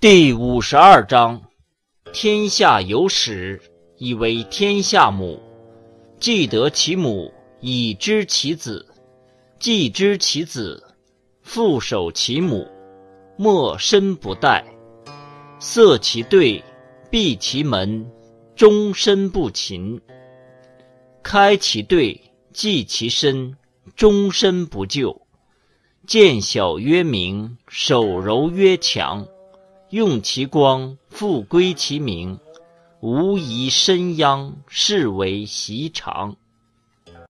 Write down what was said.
第五十二章：天下有始，以为天下母。既得其母，以知其子；既知其子，复守其母。莫身不殆。塞其兑，闭其门，终身不勤。开其兑，济其身，终身不救。见小曰明，手柔曰强。用其光，复归其明，无以身殃，是为习常。